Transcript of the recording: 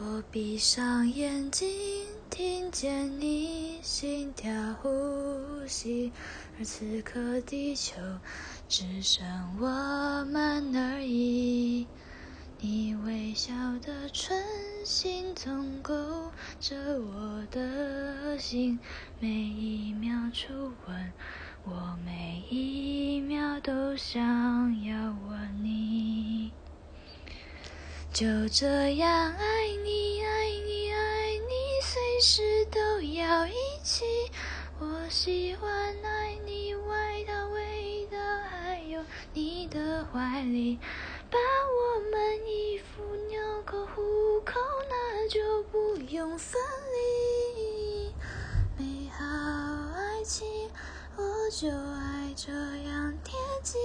我闭上眼睛，听见你心跳呼吸，而此刻地球只剩我们而已。你微笑的唇形总勾着我的心，每一秒初吻，我每一秒都想要吻你。就这样爱你，爱你，爱你，随时都要一起。我喜欢爱你外套、味道，还有你的怀里。把我们衣服纽扣、虎口，那就不用分离。美好爱情，我就爱这样贴近。